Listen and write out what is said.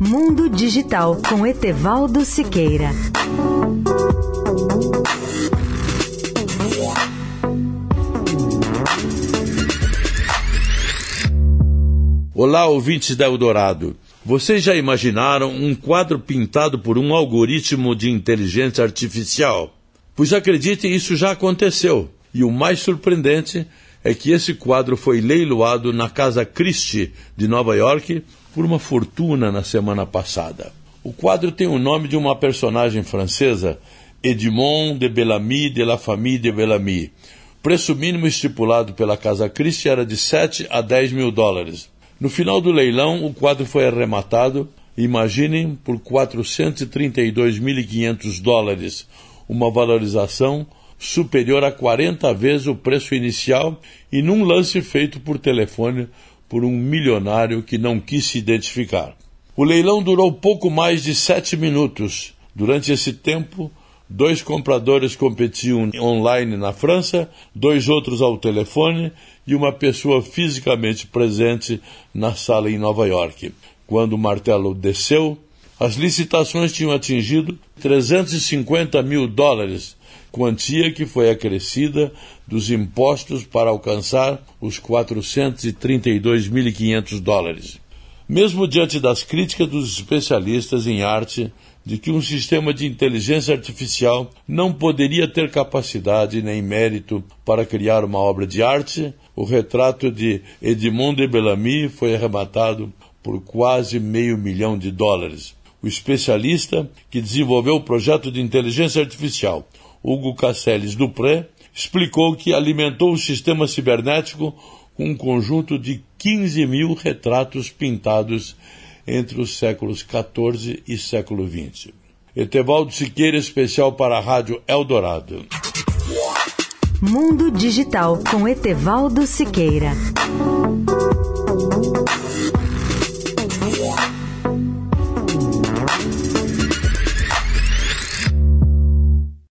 Mundo Digital com Etevaldo Siqueira. Olá, ouvintes da Eldorado. Vocês já imaginaram um quadro pintado por um algoritmo de inteligência artificial? Pois acredite, isso já aconteceu. E o mais surpreendente é que esse quadro foi leiloado na Casa Christie de Nova York por uma fortuna na semana passada. O quadro tem o nome de uma personagem francesa, Edmond de Bellamy de la Famille de Bellamy. O preço mínimo estipulado pela Casa Christie era de 7 a 10 mil dólares. No final do leilão, o quadro foi arrematado, imaginem, por 432.500 dólares, uma valorização superior a 40 vezes o preço inicial e num lance feito por telefone por um milionário que não quis se identificar. O leilão durou pouco mais de sete minutos. Durante esse tempo, dois compradores competiam online na França, dois outros ao telefone e uma pessoa fisicamente presente na sala em Nova York. Quando o martelo desceu, as licitações tinham atingido 350 mil dólares, quantia que foi acrescida dos impostos para alcançar os 432.500 dólares. Mesmo diante das críticas dos especialistas em arte de que um sistema de inteligência artificial não poderia ter capacidade nem mérito para criar uma obra de arte, o retrato de Edmond de Bellamy foi arrematado por quase meio milhão de dólares. O especialista que desenvolveu o projeto de inteligência artificial, Hugo Casseles Dupré, explicou que alimentou o sistema cibernético com um conjunto de 15 mil retratos pintados entre os séculos XIV e século XX. Etevaldo Siqueira, especial para a Rádio Eldorado. Mundo Digital com Etevaldo Siqueira.